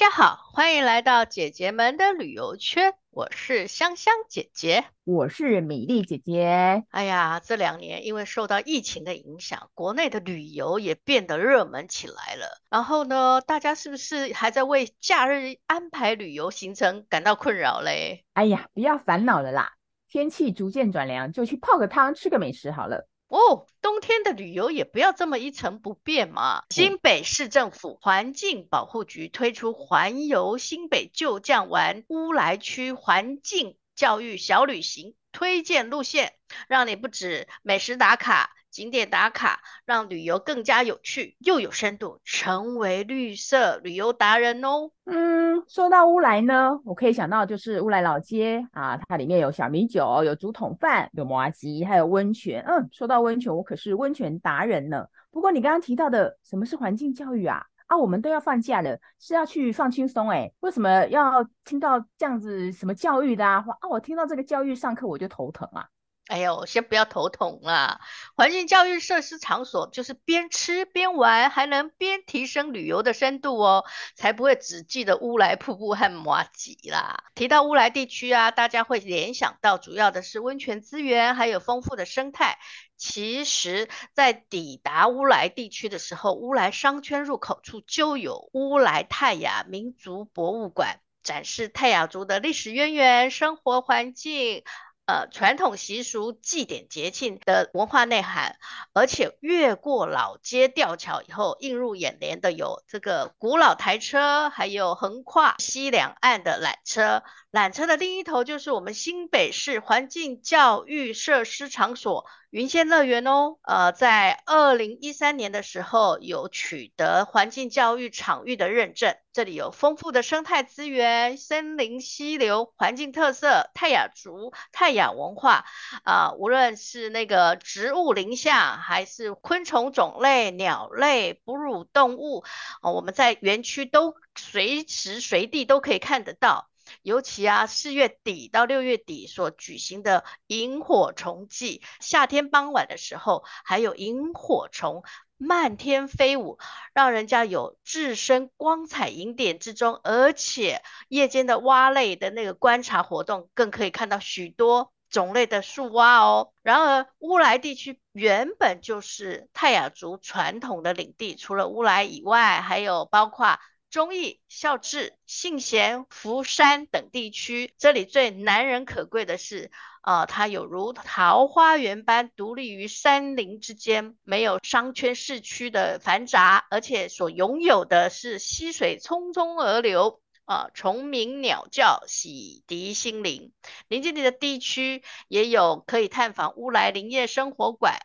大家好，欢迎来到姐姐们的旅游圈。我是香香姐姐，我是米粒姐姐。哎呀，这两年因为受到疫情的影响，国内的旅游也变得热门起来了。然后呢，大家是不是还在为假日安排旅游行程感到困扰嘞？哎呀，不要烦恼了啦，天气逐渐转凉，就去泡个汤，吃个美食好了。哦，冬天的旅游也不要这么一成不变嘛！新北市政府环境保护局推出环游新北旧将玩乌来区环境教育小旅行推荐路线，让你不止美食打卡。景点打卡，让旅游更加有趣又有深度，成为绿色旅游达人哦。嗯，说到乌来呢，我可以想到就是乌来老街啊，它里面有小米酒，有竹筒饭，有麻糬，还有温泉。嗯，说到温泉，我可是温泉达人呢。不过你刚刚提到的什么是环境教育啊？啊，我们都要放假了，是要去放轻松诶，为什么要听到这样子什么教育的啊？啊，我听到这个教育上课我就头疼啊。哎呦，先不要头痛啦！环境教育设施场所就是边吃边玩，还能边提升旅游的深度哦，才不会只记得乌来瀑布和麻糬啦。提到乌来地区啊，大家会联想到主要的是温泉资源，还有丰富的生态。其实，在抵达乌来地区的时候，乌来商圈入口处就有乌来泰雅民族博物馆，展示泰雅族的历史渊源、生活环境。呃，传统习俗、祭典节庆的文化内涵，而且越过老街吊桥以后，映入眼帘的有这个古老台车，还有横跨西两岸的缆车。缆车的另一头就是我们新北市环境教育设施场所云仙乐园哦。呃，在二零一三年的时候，有取得环境教育场域的认证。这里有丰富的生态资源、森林溪流、环境特色、泰雅族、泰雅文化啊、无论是那个植物林相，还是昆虫种类、鸟类、哺乳动物，呃、我们在园区都随时随地都可以看得到。尤其啊，四月底到六月底所举行的萤火虫季，夏天傍晚的时候，还有萤火虫漫天飞舞，让人家有置身光彩萤点之中。而且夜间的蛙类的那个观察活动，更可以看到许多种类的树蛙哦。然而，乌来地区原本就是泰雅族传统的领地，除了乌来以外，还有包括。忠义、孝治、信贤、福山等地区，这里最难能可贵的是，呃，它有如桃花源般独立于山林之间，没有商圈市区的繁杂，而且所拥有的是溪水匆匆而流，啊、虫鸣鸟叫，洗涤心灵。临近的地区也有可以探访乌来林业生活馆。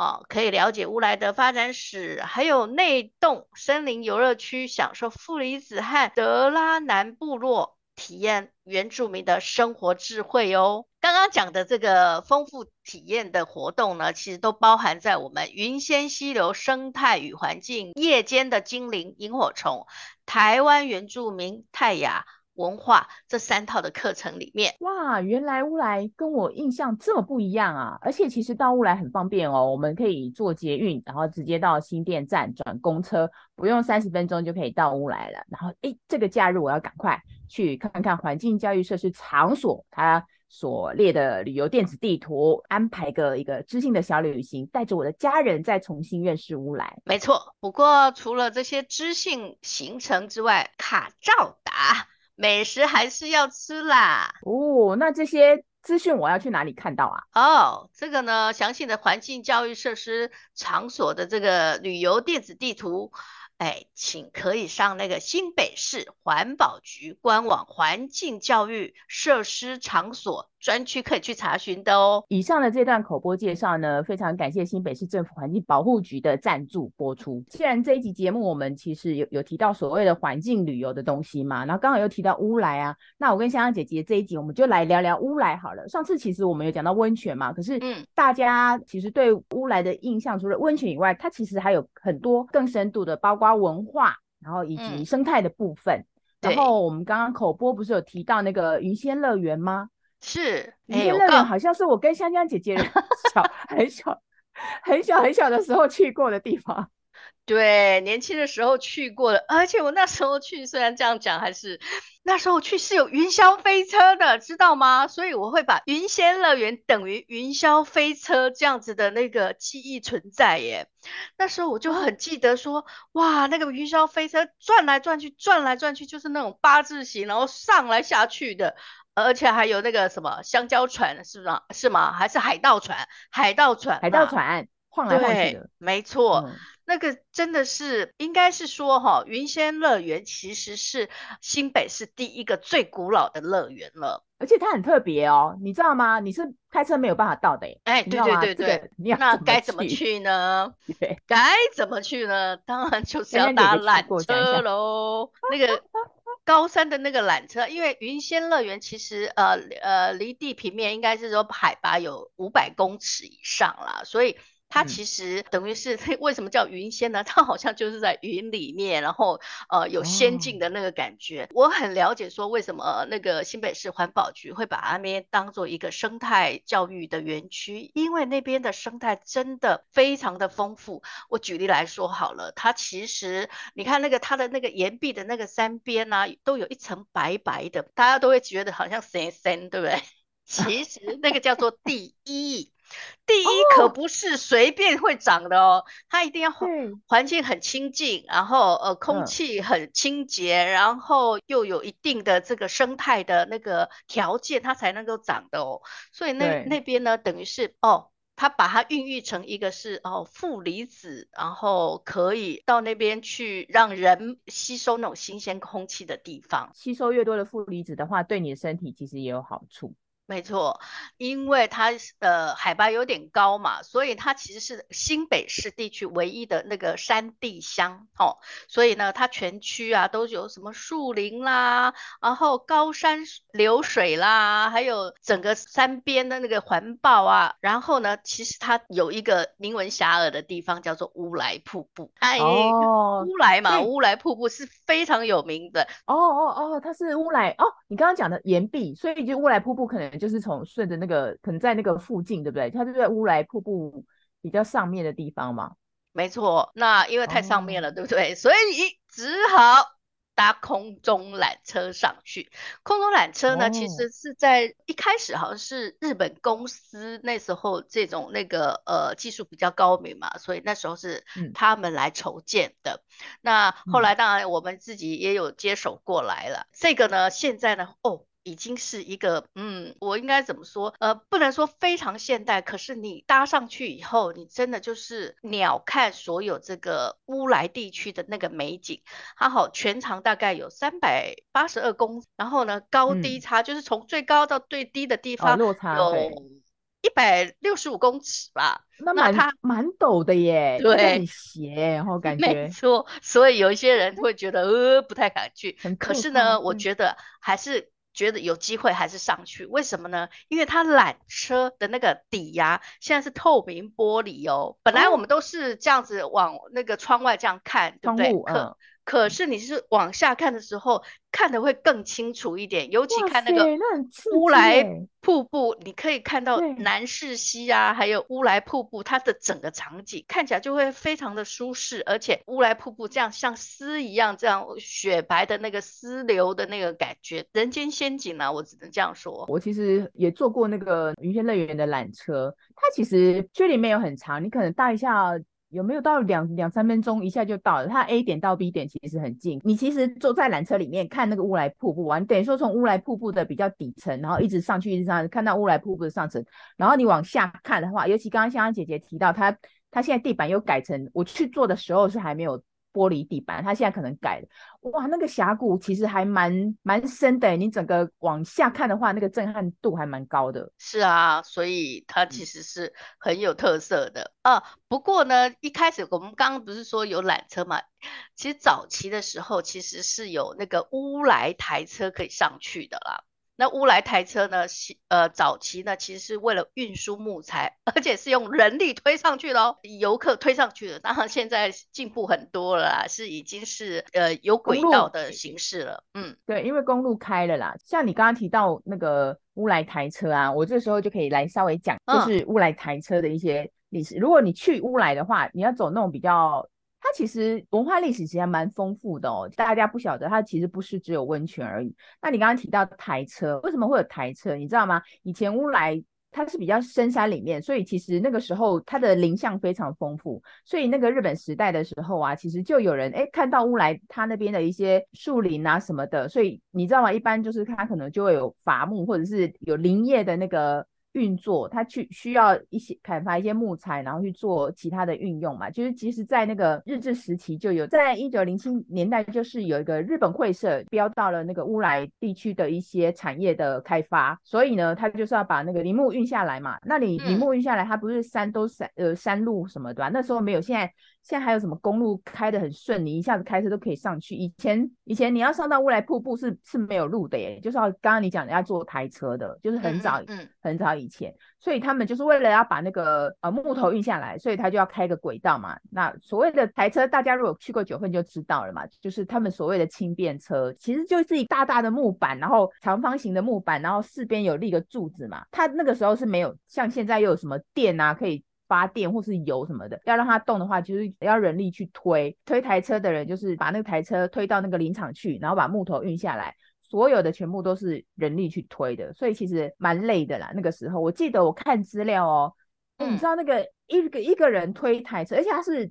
啊，可以了解乌来的发展史，还有内洞森林游乐区，享受负离子和德拉南部落，体验原住民的生活智慧哦。刚刚讲的这个丰富体验的活动呢，其实都包含在我们云仙溪流生态与环境、夜间的精灵萤火虫、台湾原住民泰雅。文化这三套的课程里面，哇，原来乌来跟我印象这么不一样啊！而且其实到乌来很方便哦，我们可以坐捷运，然后直接到新店站转公车，不用三十分钟就可以到乌来了。然后，诶，这个假日我要赶快去看看环境教育设施场所，它所列的旅游电子地图，安排个一个知性的小旅行，带着我的家人再重新认识乌来。没错，不过除了这些知性行程之外，卡照打。美食还是要吃啦。哦，那这些资讯我要去哪里看到啊？哦，这个呢，详细的环境教育设施场所的这个旅游电子地图。哎，请可以上那个新北市环保局官网环境教育设施场所专区，可以去查询的哦。以上的这段口播介绍呢，非常感谢新北市政府环境保护局的赞助播出。既然这一集节目我们其实有有提到所谓的环境旅游的东西嘛，然后刚好又提到乌来啊，那我跟香香姐姐这一集我们就来聊聊乌来好了。上次其实我们有讲到温泉嘛，可是嗯，大家其实对乌来的印象除了温泉以外，它其实还有很多更深度的，包括文化，然后以及生态的部分。嗯、然后我们刚刚口播不是有提到那个云仙乐园吗？是云仙乐园，好像是我跟香香姐姐小很小很小很小的时候去过的地方。对，年轻的时候去过的，而且我那时候去，虽然这样讲，还是那时候去是有云霄飞车的，知道吗？所以我会把云仙乐园等于云霄飞车这样子的那个记忆存在耶。那时候我就很记得说，哇，那个云霄飞车转来转去，转来转去，就是那种八字形，然后上来下去的，而且还有那个什么香蕉船，是不是？是吗？还是海盗船？海盗船，海盗船晃来晃去的，没错。嗯那个真的是，应该是说哈，云仙乐园其实是新北市第一个最古老的乐园了，而且它很特别哦，你知道吗？你是开车没有办法到的，哎，对对对对，这个、那该怎么去呢？该怎么去呢？当然就是要搭缆车喽。那个高山的那个缆车，因为云仙乐园其实呃呃离地平面应该是说海拔有五百公尺以上啦，所以。它其实等于是 为什么叫云仙呢？它好像就是在云里面，然后呃有仙境的那个感觉。我很了解说为什么那个新北市环保局会把那边当做一个生态教育的园区，因为那边的生态真的非常的丰富。我举例来说好了，它其实你看那个它的那个岩壁的那个山边啊，都有一层白白的，大家都会觉得好像神仙，对不对？其实那个叫做地衣。第一可不是随便会长的哦，它一定要环环境很清净，然后呃空气很清洁，然后又有一定的这个生态的那个条件，它才能够长的哦。所以那那边呢，等于是哦，它把它孕育成一个是哦负离子，然后可以到那边去让人吸收那种新鲜空气的地方。吸收越多的负离子的话，对你的身体其实也有好处。没错，因为它呃海拔有点高嘛，所以它其实是新北市地区唯一的那个山地乡哦，所以呢，它全区啊都有什么树林啦，然后高山流水啦，还有整个山边的那个环抱啊，然后呢，其实它有一个名闻遐迩的地方叫做乌来瀑布，哎，哦、乌来嘛，乌来瀑布是非常有名的。哦哦哦，它是乌来哦，你刚刚讲的岩壁，所以就乌来瀑布可能。就是从顺着那个，可能在那个附近，对不对？它就在乌来瀑布比较上面的地方嘛。没错，那因为太上面了，哦、对不对？所以只好搭空中缆车上去。空中缆车呢，哦、其实是在一开始好像是日本公司那时候这种那个呃技术比较高明嘛，所以那时候是他们来筹建的。嗯、那后来当然我们自己也有接手过来了。嗯、这个呢，现在呢，哦。已经是一个，嗯，我应该怎么说？呃，不能说非常现代，可是你搭上去以后，你真的就是鸟瞰所有这个乌来地区的那个美景。它好，全长大概有三百八十二公，然后呢，高低差、嗯、就是从最高到最低的地方落差有一百六十五公尺吧。那蛮它蛮陡的耶，对，很斜，然后感觉没错。所以有一些人会觉得呃不太敢去，可是呢，嗯、我觉得还是。觉得有机会还是上去，为什么呢？因为它缆车的那个底呀，现在是透明玻璃哦。本来我们都是这样子往那个窗外这样看，对不对？可可是你是往下看的时候，看的会更清楚一点，尤其看那个乌来瀑布，你可以看到南势溪啊，还有乌来瀑布，它的整个场景看起来就会非常的舒适，而且乌来瀑布这样像丝一样，这样雪白的那个丝流的那个感觉，人间仙境啊，我只能这样说。我其实也坐过那个云仙乐园的缆车，它其实距离没有很长，你可能搭一下。有没有到两两三分钟一下就到了？它 A 点到 B 点其实很近。你其实坐在缆车里面看那个乌来瀑布，完等于说从乌来瀑布的比较底层，然后一直上去，一直上看到乌来瀑布的上层。然后你往下看的话，尤其刚刚香香姐姐提到，她她现在地板又改成，我去坐的时候是还没有。玻璃地板，它现在可能改了。哇，那个峡谷其实还蛮蛮深的，你整个往下看的话，那个震撼度还蛮高的。是啊，所以它其实是很有特色的。嗯、啊，不过呢，一开始我们刚刚不是说有缆车嘛？其实早期的时候，其实是有那个乌来台车可以上去的啦。那乌来台车呢？呃，早期呢，其实是为了运输木材，而且是用人力推上去的哦，游客推上去的。当然现在进步很多了啦，是已经是呃有轨道的形式了。嗯，对，因为公路开了啦。像你刚刚提到那个乌来台车啊，我这时候就可以来稍微讲，就是乌来台车的一些历史。嗯、如果你去乌来的话，你要走那种比较它其实文化历史其实还蛮丰富的哦。大家不晓得，它其实不是只有温泉而已。那你刚刚提到台车，为什么会有台车？你知道吗？以前乌来它是比较深山里面，所以其实那个时候它的林相非常丰富。所以那个日本时代的时候啊，其实就有人哎看到乌来它那边的一些树林啊什么的，所以你知道吗？一般就是它可能就会有伐木或者是有林业的那个。运作，它去需要一些砍伐一些木材，然后去做其他的运用嘛。就是其实，在那个日治时期就有，在一九零七年代，就是有一个日本会社标到了那个乌来地区的一些产业的开发，所以呢，他就是要把那个林木运下来嘛。那你林木运下来，它不是山都山呃山路什么的吧？那时候没有，现在。现在还有什么公路开得很顺，你一下子开车都可以上去。以前以前你要上到乌来瀑布是是没有路的耶，就是要刚刚你讲的要坐台车的，就是很早、嗯嗯、很早以前，所以他们就是为了要把那个呃木头运下来，所以他就要开个轨道嘛。那所谓的台车，大家如果去过九份就知道了嘛，就是他们所谓的轻便车，其实就是一大大的木板，然后长方形的木板，然后四边有立个柱子嘛。它那个时候是没有像现在又有什么电啊可以。发电或是油什么的，要让它动的话，就是要人力去推。推台车的人就是把那个台车推到那个林场去，然后把木头运下来，所有的全部都是人力去推的，所以其实蛮累的啦。那个时候我记得我看资料哦，嗯，你知道那个一个一个人推台车，而且他是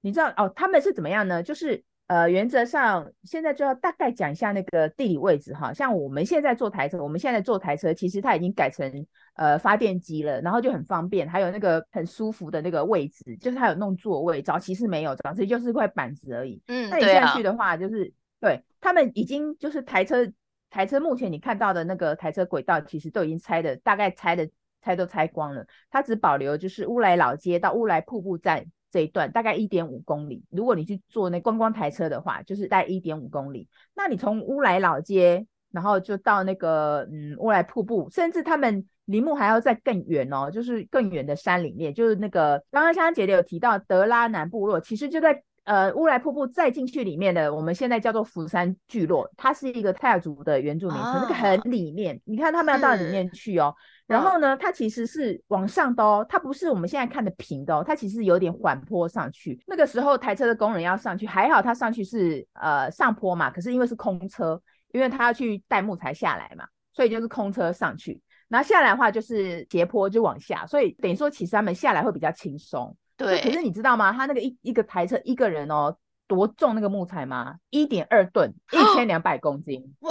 你知道哦，他们是怎么样呢？就是。呃，原则上现在就要大概讲一下那个地理位置哈。像我们现在坐台车，我们现在坐台车，其实它已经改成呃发电机了，然后就很方便，还有那个很舒服的那个位置，就是它有弄座位。早期是没有，早期就是块板子而已。嗯，那你现在去的话，就是对，他们已经就是台车台车目前你看到的那个台车轨道，其实都已经拆的，大概拆的拆都拆光了，它只保留就是乌来老街到乌来瀑布站。这一段大概一点五公里，如果你去坐那观光台车的话，就是大概一点五公里。那你从乌来老街，然后就到那个嗯乌来瀑布，甚至他们林木还要再更远哦，就是更远的山里面，就是那个刚刚香香姐姐有提到德拉南部落，其实就在呃乌来瀑布再进去里面的，我们现在叫做福山聚落，它是一个泰雅族的原住民村，哦、那个很里面，你看他们要到里面去哦。然后呢，它其实是往上的哦，它不是我们现在看的平的哦，它其实有点缓坡上去。那个时候台车的工人要上去，还好他上去是呃上坡嘛，可是因为是空车，因为他要去带木材下来嘛，所以就是空车上去。然后下来的话就是斜坡就往下，所以等于说其实他们下来会比较轻松。对。可是你知道吗？他那个一一个台车一个人哦，多重那个木材吗？一点二吨，一千两百公斤。哇！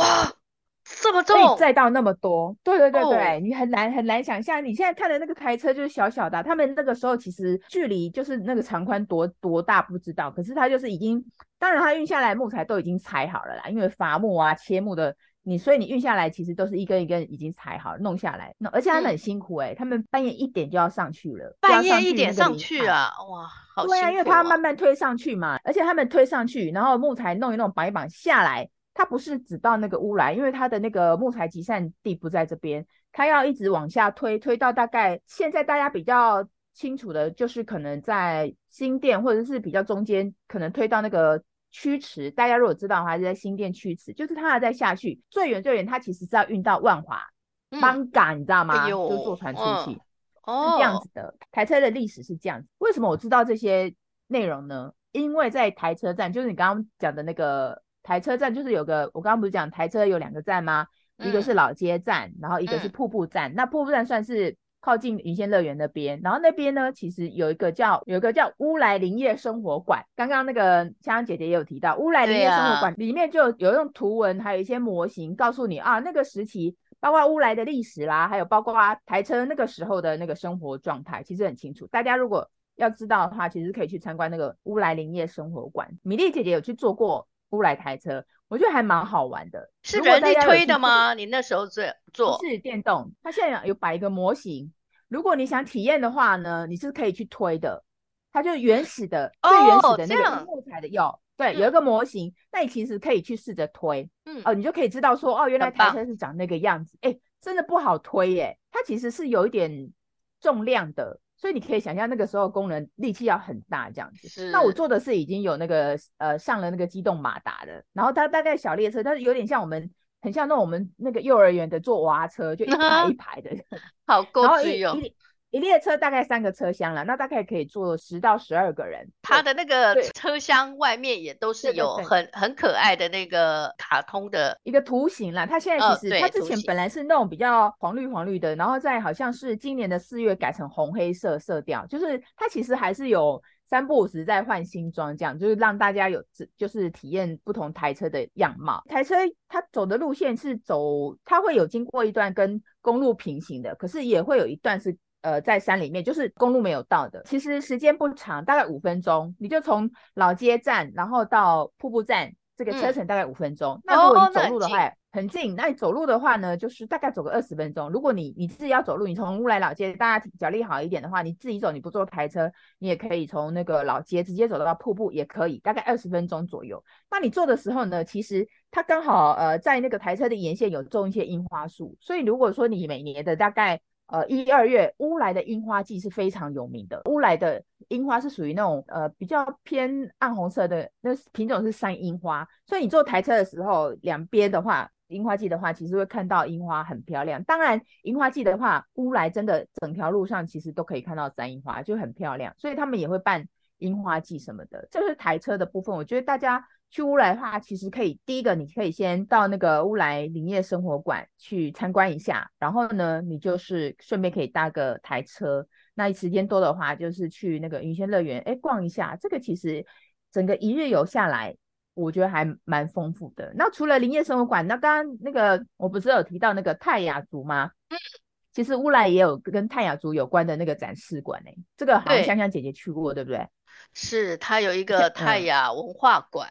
这么重，可以载到那么多，对对对对，oh. 你很难很难想象，你现在看的那个台车就是小小的，他们那个时候其实距离就是那个长宽多多大不知道，可是他就是已经，当然他运下来木材都已经裁好了啦，因为伐木啊切木的，你所以你运下来其实都是一根一根已经裁好弄下来，那而且他们很辛苦哎、欸，嗯、他们半夜一点就要上去了，半夜一点上去啊，哇，好辛苦、哦，对啊，因为他要慢慢推上去嘛，而且他们推上去，然后木材弄一弄绑一绑下来。他不是只到那个屋来，因为他的那个木材集散地不在这边，他要一直往下推，推到大概现在大家比较清楚的，就是可能在新店或者是比较中间，可能推到那个曲池。大家如果知道的话，是在新店曲池，就是它还在下去最远最远，它其实是要运到万华艋舺，嗯、你知道吗？哎、就坐船出去，哦、是这样子的。台车的历史是这样子。为什么我知道这些内容呢？因为在台车站，就是你刚刚讲的那个。台车站就是有个，我刚刚不是讲台车有两个站吗？嗯、一个是老街站，然后一个是瀑布站。嗯、那瀑布站算是靠近云仙乐园那边，然后那边呢，其实有一个叫有一个叫乌来林业生活馆。刚刚那个香香姐姐也有提到，乌来林业生活馆里面就有用图文，还有一些模型，告诉你啊，那个时期包括乌来的历史啦，还有包括台车那个时候的那个生活状态，其实很清楚。大家如果要知道的话，其实可以去参观那个乌来林业生活馆。米粒姐姐有去做过。乌来台车，我觉得还蛮好玩的。是人力推的吗？你那时候做做是电动，它现在有摆一个模型。如果你想体验的话呢，你是可以去推的。它就原始的、最原始的那个木材的有，对，有一个模型。那你其实可以去试着推，嗯，哦，你就可以知道说，哦，原来台车是长那个样子。哎，真的不好推耶，它其实是有一点重量的。所以你可以想象那个时候工人力气要很大这样子。那我坐的是已经有那个呃上了那个机动马达的，然后它大概小列车，但是有点像我们很像那种我们那个幼儿园的坐娃娃车，就一排一排的。好高级哦。一列车大概三个车厢了，那大概可以坐十到十二个人。它的那个车厢外面也都是有很很可爱的那个卡通的一个图形啦。它现在其实它之前本来是那种比较黄绿黄绿的，然后在好像是今年的四月改成红黑色色调，就是它其实还是有三不五时在换新装，这样就是让大家有就是体验不同台车的样貌。台车它走的路线是走，它会有经过一段跟公路平行的，可是也会有一段是。呃，在山里面，就是公路没有到的，其实时间不长，大概五分钟，你就从老街站，然后到瀑布站，这个车程大概五分钟。嗯、那如果你走路的话，哦、很近。那你走路的话呢，就是大概走个二十分钟。如果你你自己要走路，你从乌来老街，大家脚力好一点的话，你自己走，你不坐台车，你也可以从那个老街直接走到瀑布，也可以，大概二十分钟左右。那你坐的时候呢，其实它刚好呃在那个台车的沿线有种一些樱花树，所以如果说你每年的大概。呃，一二月乌来的樱花季是非常有名的。乌来的樱花是属于那种呃比较偏暗红色的，那品种是山樱花。所以你坐台车的时候，两边的话，樱花季的话，其实会看到樱花很漂亮。当然，樱花季的话，乌来真的整条路上其实都可以看到山樱花，就很漂亮。所以他们也会办樱花季什么的。这是台车的部分，我觉得大家。去乌来的话，其实可以第一个，你可以先到那个乌来林业生活馆去参观一下，然后呢，你就是顺便可以搭个台车。那时间多的话，就是去那个云仙乐园，哎，逛一下。这个其实整个一日游下来，我觉得还蛮丰富的。那除了林业生活馆，那刚刚那个我不是有提到那个泰雅族吗？嗯，其实乌来也有跟泰雅族有关的那个展示馆呢。这个好像香香姐姐去过，对，对不对？是，它有一个泰雅文化馆。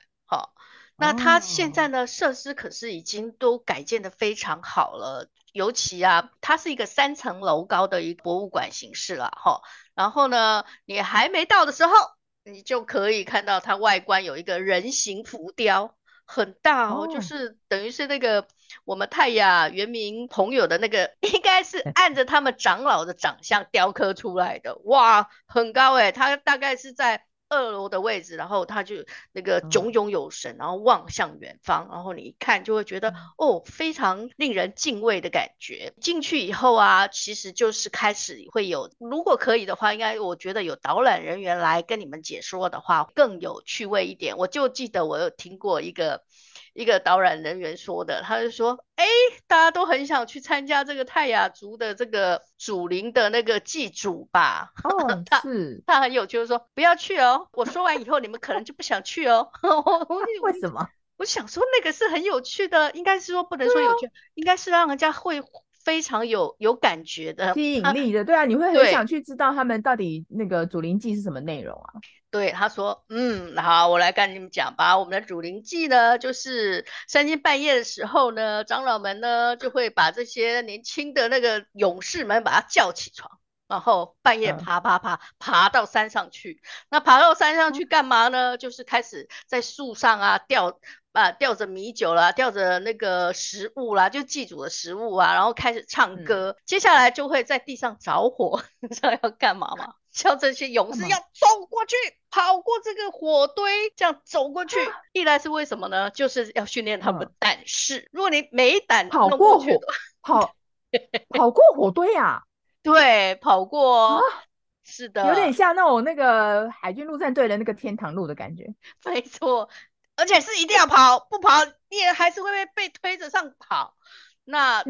好，那它现在呢，设施可是已经都改建的非常好了，尤其啊，它是一个三层楼高的一个博物馆形式了哈。然后呢，你还没到的时候，你就可以看到它外观有一个人形浮雕，很大哦，就是等于是那个我们泰雅原民朋友的那个，应该是按着他们长老的长相雕刻出来的，哇，很高诶，它大概是在。二楼的位置，然后他就那个炯炯有神，然后望向远方，然后你一看就会觉得哦，非常令人敬畏的感觉。进去以后啊，其实就是开始会有，如果可以的话，应该我觉得有导览人员来跟你们解说的话，更有趣味一点。我就记得我有听过一个。一个导览人员说的，他就说：“哎，大家都很想去参加这个泰雅族的这个祖灵的那个祭祖吧？”哦，他，他很有趣，就说：“不要去哦。”我说完以后，你们可能就不想去哦。为什么？我想说那个是很有趣的，应该是说不能说有趣，应该是让人家会非常有有感觉的吸引力的。对啊，你会很想去知道他们到底那个祖灵记是什么内容啊？对，他说，嗯，好，我来跟你们讲吧。我们的祖灵记呢，就是三更半夜的时候呢，长老们呢就会把这些年轻的那个勇士们把他叫起床，然后半夜爬爬爬爬到山上去。那爬到山上去干嘛呢？就是开始在树上啊吊啊吊着米酒啦，吊着那个食物啦，就祭祖的食物啊，然后开始唱歌。接下来就会在地上着火，你知道要干嘛吗？像这些勇士要走过去，跑过这个火堆，这样走过去。一来是为什么呢？就是要训练他们的胆识。如果你没胆跑过火，跑 跑过火堆呀？对，跑过，是的，有点像那种那个海军陆战队的那个天堂路的感觉。没错，而且是一定要跑，不跑你也还是会被被推着上跑。那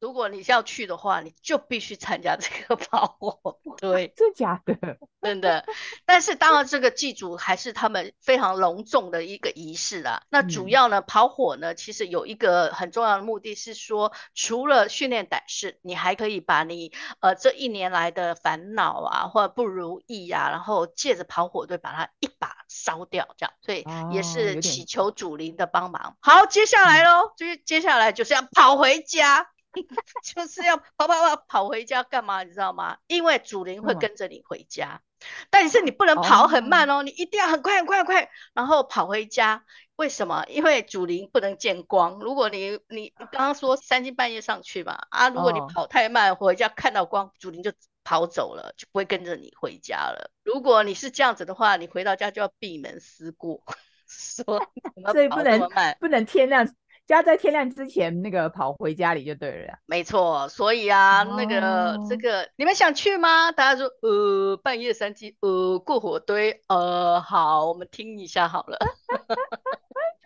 如果你是要去的话，你就必须参加这个 跑火。对，真假的？真的。但是当然，这个祭祖还是他们非常隆重的一个仪式啦。那主要呢，跑火呢，其实有一个很重要的目的是说，除了训练胆识，你还可以把你呃这一年来的烦恼啊，或者不如意啊，然后借着跑火堆把它一把烧掉，这样。所以也是祈求祖灵的帮忙。好，接下来喽，就是接下来就是要跑回家。就是要跑跑跑跑回家干嘛？你知道吗？因为主灵会跟着你回家，但是你不能跑很慢哦，你一定要很快很快很快，然后跑回家。为什么？因为主灵不能见光。如果你你你刚刚说三更半夜上去嘛，啊，如果你跑太慢回家看到光，主灵就跑走了，就不会跟着你回家了。如果你是这样子的话，你回到家就要闭门思过，说所以不能不能天亮。就要在天亮之前那个跑回家里就对了。没错，所以啊，哦、那个这个你们想去吗？大家说呃，半夜三更呃，过火堆呃，好，我们听一下好了。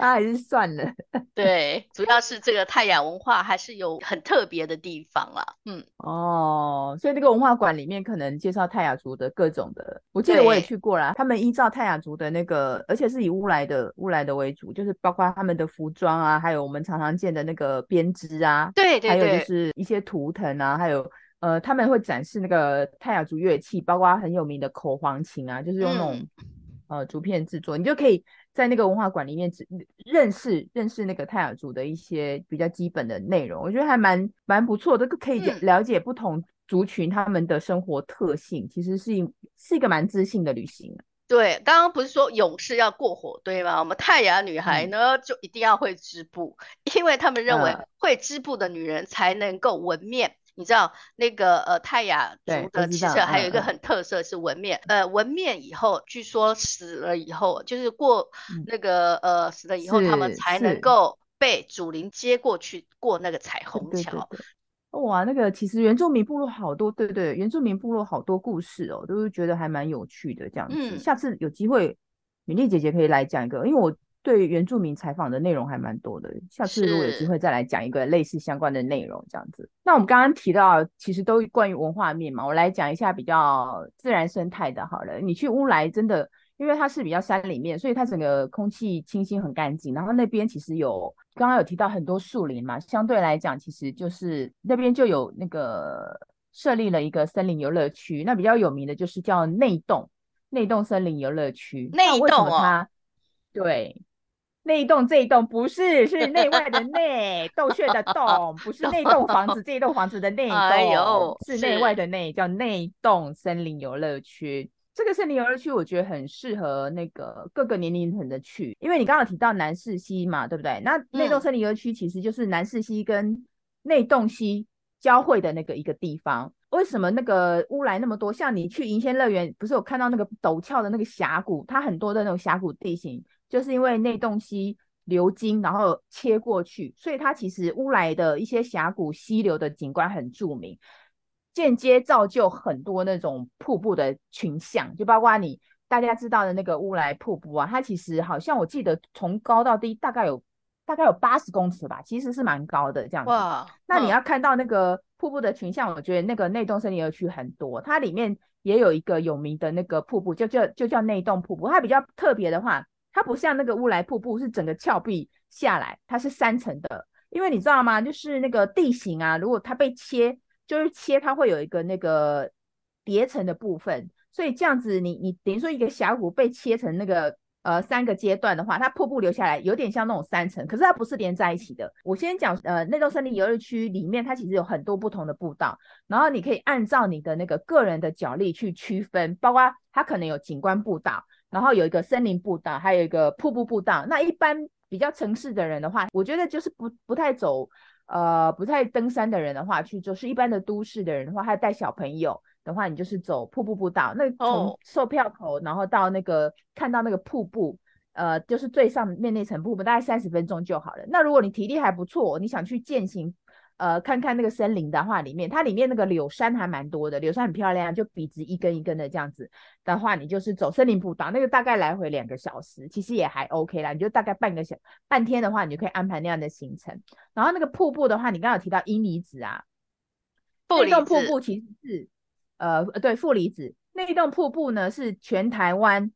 他、啊、还是算了。对，主要是这个泰雅文化还是有很特别的地方啦。嗯，哦，所以那个文化馆里面可能介绍泰雅族的各种的，我记得我也去过啦。他们依照泰雅族的那个，而且是以乌来的乌来的为主，就是包括他们的服装啊，还有我们常常见的那个编织啊，对对对，还有就是一些图腾啊，还有呃，他们会展示那个泰雅族乐器，包括很有名的口簧琴啊，就是用那种、嗯、呃竹片制作，你就可以。在那个文化馆里面，只认识认识那个泰雅族的一些比较基本的内容，我觉得还蛮蛮不错的，都可以了解不同族群他们的生活特性，嗯、其实是一是一个蛮知性的旅行。对，刚刚不是说勇士要过火堆吗？我们泰雅女孩呢，嗯、就一定要会织布，因为他们认为会织布的女人才能够纹面。你知道那个呃泰雅族的其实还有一个很特色是纹面，呃纹面以后据说死了以后就是过那个、嗯、呃死了以后他们才能够被祖灵接过去过那个彩虹桥。对对对对，哇，那个其实原住民部落好多，对对，原住民部落好多故事哦，都是觉得还蛮有趣的这样子。嗯、下次有机会，米粒姐姐可以来讲一个，因为我。对原住民采访的内容还蛮多的，下次如果有机会再来讲一个类似相关的内容，这样子。那我们刚刚提到，其实都关于文化面嘛，我来讲一下比较自然生态的。好了，你去乌来真的，因为它是比较山里面，所以它整个空气清新很干净。然后那边其实有刚刚有提到很多树林嘛，相对来讲，其实就是那边就有那个设立了一个森林游乐区。那比较有名的就是叫内洞内洞森林游乐区。内洞哦，对。那一栋这一栋不是，是内外的内，洞穴的洞，不是那 栋房子这一栋房子的内栋，哎、是内外的内，叫内洞森林游乐区。这个森林游乐区我觉得很适合那个各个年龄层的去，因为你刚刚提到南势溪嘛，对不对？那内洞森林游乐区其实就是南势溪跟内洞溪交汇的那个一个地方。为什么那个乌来那么多？像你去银仙乐园，不是有看到那个陡峭的那个峡谷？它很多的那种峡谷地形。就是因为内洞溪流经，然后切过去，所以它其实乌来的一些峡谷溪流的景观很著名，间接造就很多那种瀑布的群像，就包括你大家知道的那个乌来瀑布啊，它其实好像我记得从高到低大概有大概有八十公尺吧，其实是蛮高的这样子。哇，那你要看到那个瀑布的群像，我觉得那个内洞森林游乐区很多，它里面也有一个有名的那个瀑布，就叫就叫内洞瀑布，它比较特别的话。它不像那个乌来瀑布是整个峭壁下来，它是三层的，因为你知道吗？就是那个地形啊，如果它被切，就是切它会有一个那个叠层的部分，所以这样子你你等于说一个峡谷被切成那个呃三个阶段的话，它瀑布流下来有点像那种三层，可是它不是连在一起的。我先讲呃内洞森林游乐区里面它其实有很多不同的步道，然后你可以按照你的那个个人的脚力去区分，包括它可能有景观步道。然后有一个森林步道，还有一个瀑布步道。那一般比较城市的人的话，我觉得就是不不太走，呃，不太登山的人的话，去就是一般的都市的人的话，还带小朋友的话，你就是走瀑布步道。那从售票口，然后到那个看到那个瀑布，呃，就是最上面那层瀑布，大概三十分钟就好了。那如果你体力还不错，你想去健行。呃，看看那个森林的话，里面它里面那个柳杉还蛮多的，柳杉很漂亮，就笔直一根一根的这样子的话，你就是走森林步道，那个大概来回两个小时，其实也还 OK 啦。你就大概半个小半天的话，你就可以安排那样的行程。然后那个瀑布的话，你刚刚有提到阴离子啊，那栋瀑布其实是呃对负离子，那一栋瀑布呢是全台湾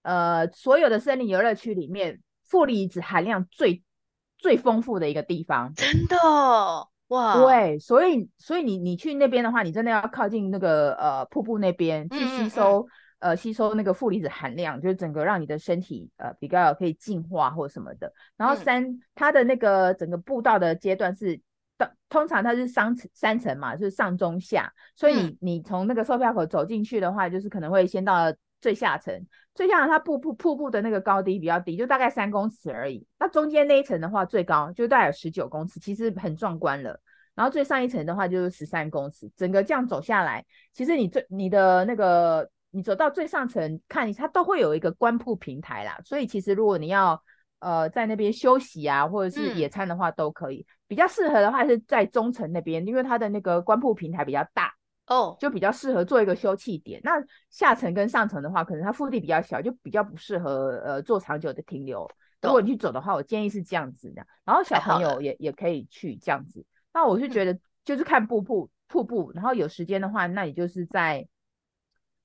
呃所有的森林游乐区里面负离子含量最。最丰富的一个地方，真的哇！对，所以所以你你去那边的话，你真的要靠近那个呃瀑布那边去吸收嗯嗯嗯呃吸收那个负离子含量，就是整个让你的身体呃比较可以净化或什么的。然后三、嗯、它的那个整个步道的阶段是，通常它是三层三层嘛，就是上中下，所以你、嗯、你从那个售票口走进去的话，就是可能会先到。最下层，最下层它瀑布瀑布的那个高低比较低，就大概三公尺而已。那中间那一层的话，最高就大概有十九公尺，其实很壮观了。然后最上一层的话就是十三公尺，整个这样走下来，其实你最你的那个你走到最上层看，它都会有一个观瀑平台啦。所以其实如果你要呃在那边休息啊，或者是野餐的话都可以。嗯、比较适合的话是在中层那边，因为它的那个观瀑平台比较大哦，就比较适合做一个休憩点。那下层跟上层的话，可能它腹地比较小，就比较不适合呃做长久的停留。如果你去走的话，我建议是这样子的，然后小朋友也也可以去这样子。那我是觉得就是看瀑布，瀑布，然后有时间的话，那你就是在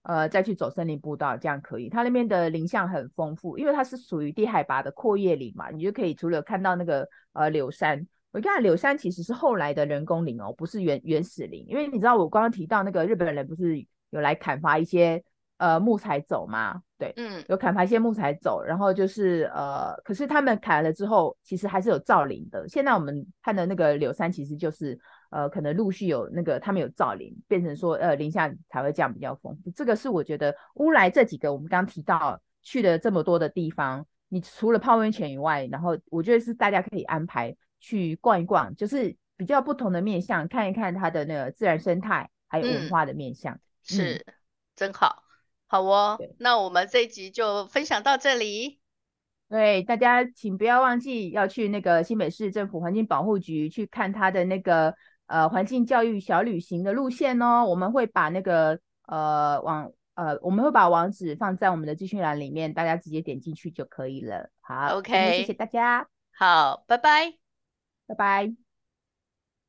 呃再去走森林步道，这样可以。它那边的林相很丰富，因为它是属于低海拔的阔叶林嘛，你就可以除了看到那个呃柳杉，我看柳杉其实是后来的人工林哦，不是原原始林，因为你知道我刚刚提到那个日本人不是有来砍伐一些。呃，木材走吗，对，嗯，有砍伐一些木材走，然后就是呃，可是他们砍了之后，其实还是有造林的。现在我们看的那个柳杉，其实就是呃，可能陆续有那个他们有造林，变成说呃，林下才会这样比较丰富。这个是我觉得乌来这几个我们刚刚提到去的这么多的地方，你除了泡温泉以外，然后我觉得是大家可以安排去逛一逛，就是比较不同的面向，看一看它的那个自然生态还有文化的面向，嗯嗯、是真好。好哦，那我们这一集就分享到这里。对，大家请不要忘记要去那个新北市政府环境保护局去看它的那个呃环境教育小旅行的路线哦。我们会把那个呃网呃我们会把网址放在我们的资讯栏里面，大家直接点进去就可以了。好，OK，谢谢大家。好，拜拜，拜拜。